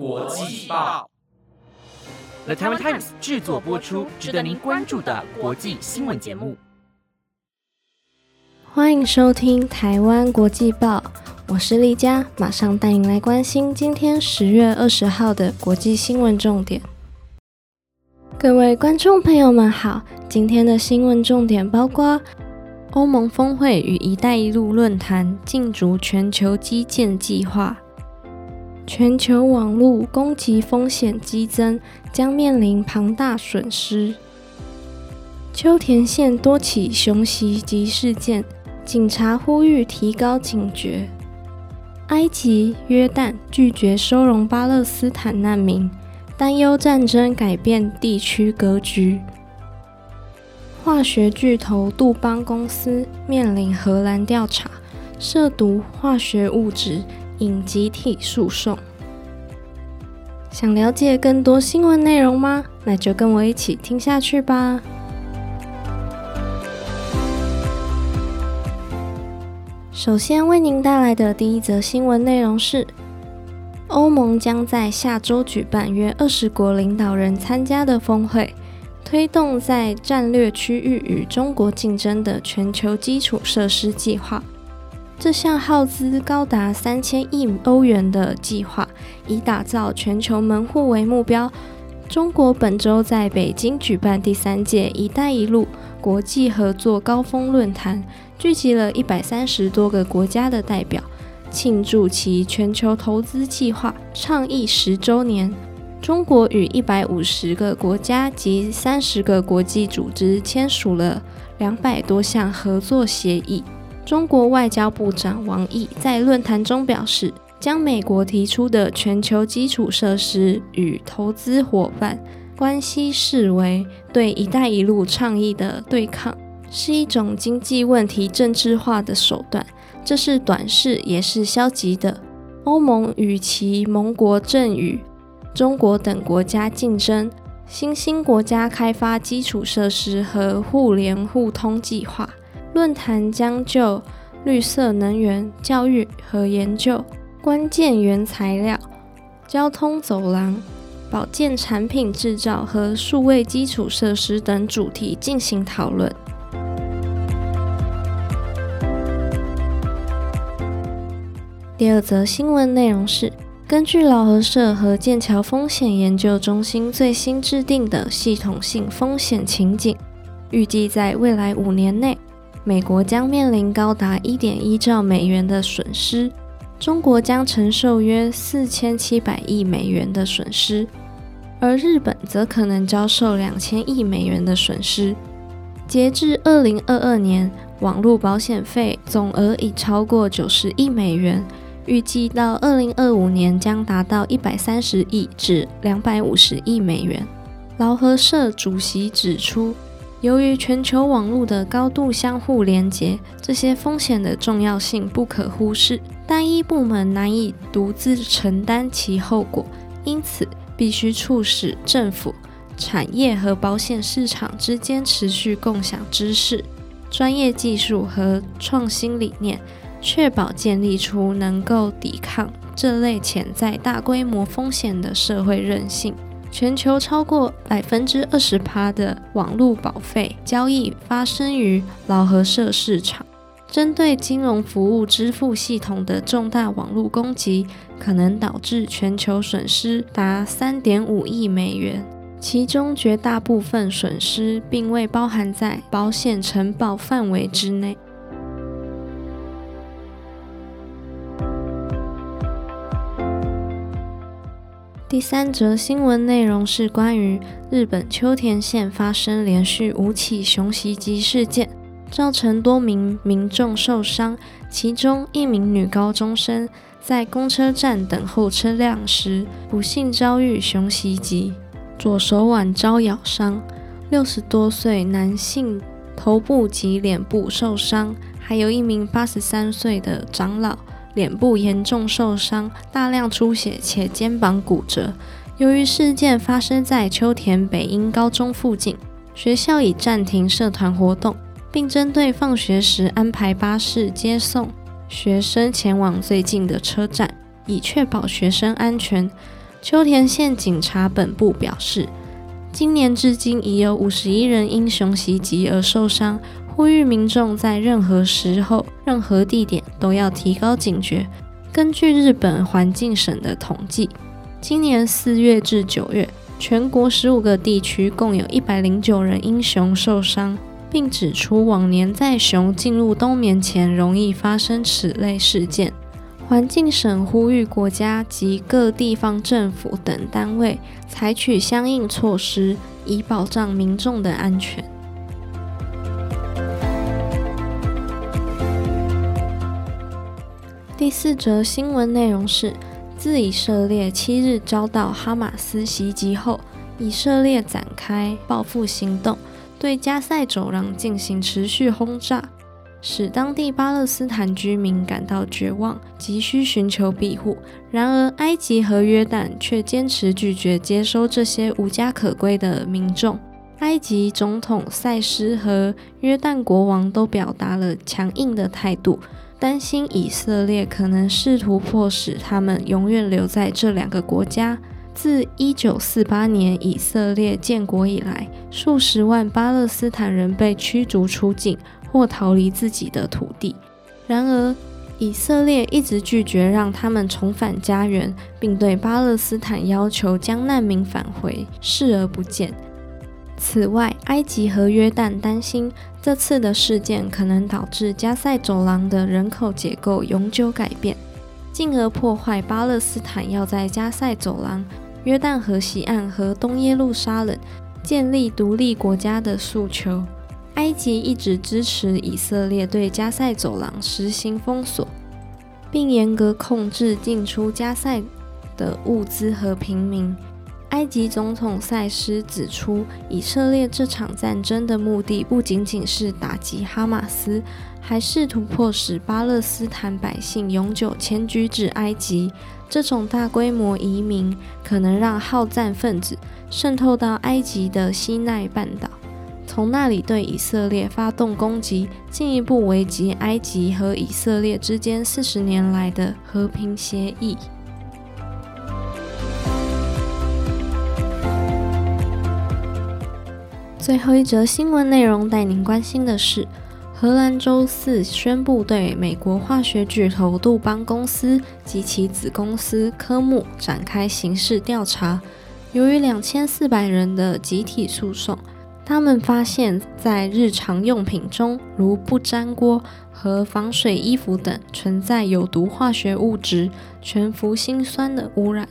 国际报，The Taiwan Times 制作播出，值得您关注的国际新闻节目。欢迎收听《台湾国际报》，我是丽佳，马上带您来关心今天十月二十号的国际新闻重点。各位观众朋友们好，今天的新闻重点包括：欧盟峰会与“一带一路”论坛竞逐全球基建计划。全球网络攻击风险激增，将面临庞大损失。秋田县多起熊袭击事件，警察呼吁提高警觉。埃及、约旦拒绝收容巴勒斯坦难民，担忧战争改变地区格局。化学巨头杜邦公司面临荷兰调查，涉毒化学物质。引集体诉讼。想了解更多新闻内容吗？那就跟我一起听下去吧。首先为您带来的第一则新闻内容是：欧盟将在下周举办约二十国领导人参加的峰会，推动在战略区域与中国竞争的全球基础设施计划。这项耗资高达三千亿欧元的计划，以打造全球门户为目标。中国本周在北京举办第三届“一带一路”国际合作高峰论坛，聚集了一百三十多个国家的代表，庆祝其全球投资计划倡议十周年。中国与一百五十个国家及三十个国际组织签署了两百多项合作协议。中国外交部长王毅在论坛中表示，将美国提出的全球基础设施与投资伙伴关系视为对“一带一路”倡议的对抗，是一种经济问题政治化的手段。这是短视，也是消极的。欧盟与其盟国正与中国等国家竞争新兴国家开发基础设施和互联互通计划。论坛将就绿色能源、教育和研究、关键原材料、交通走廊、保健产品制造和数位基础设施等主题进行讨论。第二则新闻内容是：根据劳合社和剑桥风险研究中心最新制定的系统性风险情景，预计在未来五年内。美国将面临高达一点一兆美元的损失，中国将承受约四千七百亿美元的损失，而日本则可能遭受两千亿美元的损失。截至二零二二年，网络保险费总额已超过九十亿美元，预计到二零二五年将达到一百三十亿至两百五十亿美元。劳合社主席指出。由于全球网络的高度相互连接，这些风险的重要性不可忽视。单一部门难以独自承担其后果，因此必须促使政府、产业和保险市场之间持续共享知识、专业技术和创新理念，确保建立出能够抵抗这类潜在大规模风险的社会韧性。全球超过百分之二十趴的网络保费交易发生于劳合社市场。针对金融服务支付系统的重大网络攻击，可能导致全球损失达三点五亿美元，其中绝大部分损失并未包含在保险承保范围之内。第三则新闻内容是关于日本秋田县发生连续五起熊袭击事件，造成多名民众受伤，其中一名女高中生在公车站等候车辆时不幸遭遇熊袭击，左手腕遭咬伤；六十多岁男性头部及脸部受伤，还有一名八十三岁的长老。脸部严重受伤，大量出血且肩膀骨折。由于事件发生在秋田北英高中附近，学校已暂停社团活动，并针对放学时安排巴士接送学生前往最近的车站，以确保学生安全。秋田县警察本部表示，今年至今已有五十一人因熊袭击而受伤，呼吁民众在任何时候、任何地点都要提高警觉。根据日本环境省的统计，今年四月至九月，全国十五个地区共有一百零九人因熊受伤。并指出，往年在熊进入冬眠前，容易发生此类事件。环境省呼吁国家及各地方政府等单位采取相应措施，以保障民众的安全。第四则新闻内容是：自以色列七日遭到哈马斯袭击后，以色列展开报复行动。对加塞走廊进行持续轰炸，使当地巴勒斯坦居民感到绝望，急需寻求庇护。然而，埃及和约旦却坚持拒绝接收这些无家可归的民众。埃及总统塞斯和约旦国王都表达了强硬的态度，担心以色列可能试图迫使他们永远留在这两个国家。自1948年以色列建国以来，数十万巴勒斯坦人被驱逐出境或逃离自己的土地。然而，以色列一直拒绝让他们重返家园，并对巴勒斯坦要求将难民返回视而不见。此外，埃及和约旦担心这次的事件可能导致加塞走廊的人口结构永久改变，进而破坏巴勒斯坦要在加塞走廊。约旦河西岸和东耶路撒冷建立独立国家的诉求。埃及一直支持以色列对加塞走廊实行封锁，并严格控制进出加塞的物资和平民。埃及总统塞斯指出，以色列这场战争的目的不仅仅是打击哈马斯，还试图迫使巴勒斯坦百姓永久迁居至埃及。这种大规模移民可能让好战分子渗透到埃及的西奈半岛，从那里对以色列发动攻击，进一步危及埃及和以色列之间四十年来的和平协议。最后一则新闻内容带您关心的是。荷兰周四宣布对美国化学巨头杜邦公司及其子公司科目展开刑事调查。由于两千四百人的集体诉讼，他们发现，在日常用品中，如不粘锅和防水衣服等，存在有毒化学物质全氟辛酸的污染。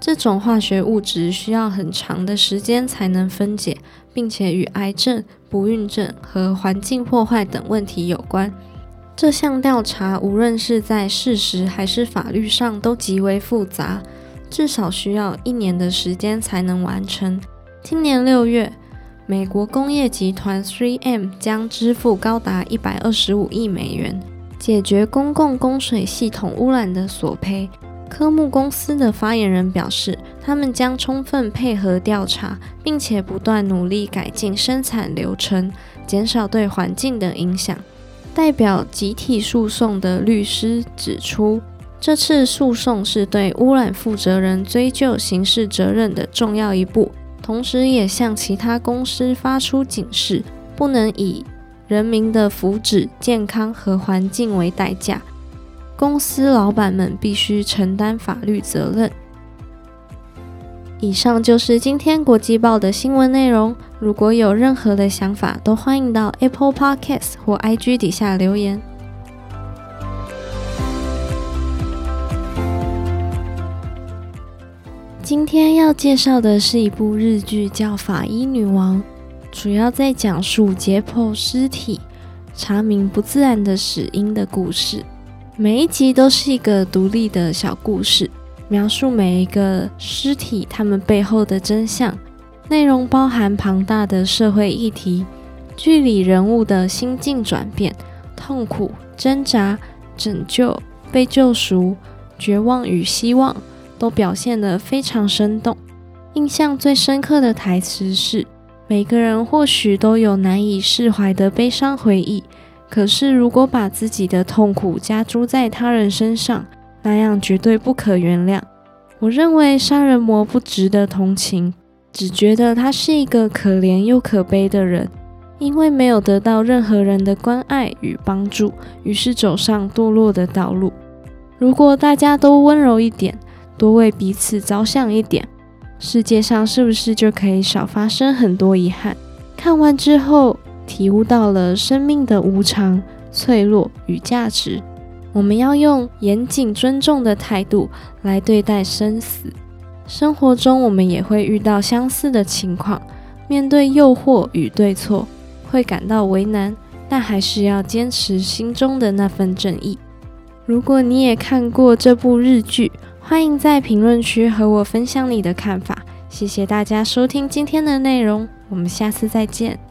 这种化学物质需要很长的时间才能分解，并且与癌症、不孕症和环境破坏等问题有关。这项调查无论是在事实还是法律上都极为复杂，至少需要一年的时间才能完成。今年六月，美国工业集团 3M 将支付高达一百二十五亿美元，解决公共供水系统污染的索赔。科目公司的发言人表示，他们将充分配合调查，并且不断努力改进生产流程，减少对环境的影响。代表集体诉讼的律师指出，这次诉讼是对污染负责人追究刑事责任的重要一步，同时也向其他公司发出警示，不能以人民的福祉、健康和环境为代价。公司老板们必须承担法律责任。以上就是今天国际报的新闻内容。如果有任何的想法，都欢迎到 Apple Podcast 或 IG 底下留言。今天要介绍的是一部日剧，叫《法医女王》，主要在讲述解剖尸体、查明不自然的死因的故事。每一集都是一个独立的小故事，描述每一个尸体他们背后的真相。内容包含庞大的社会议题、剧里人物的心境转变、痛苦、挣扎、拯救、被救赎、绝望与希望，都表现得非常生动。印象最深刻的台词是：“每个人或许都有难以释怀的悲伤回忆。”可是，如果把自己的痛苦加诸在他人身上，那样绝对不可原谅。我认为杀人魔不值得同情，只觉得他是一个可怜又可悲的人，因为没有得到任何人的关爱与帮助，于是走上堕落的道路。如果大家都温柔一点，多为彼此着想一点，世界上是不是就可以少发生很多遗憾？看完之后，体悟到了生命的无常、脆弱与价值。我们要用严谨尊重的态度来对待生死。生活中，我们也会遇到相似的情况，面对诱惑与对错，会感到为难，但还是要坚持心中的那份正义。如果你也看过这部日剧，欢迎在评论区和我分享你的看法。谢谢大家收听今天的内容，我们下次再见。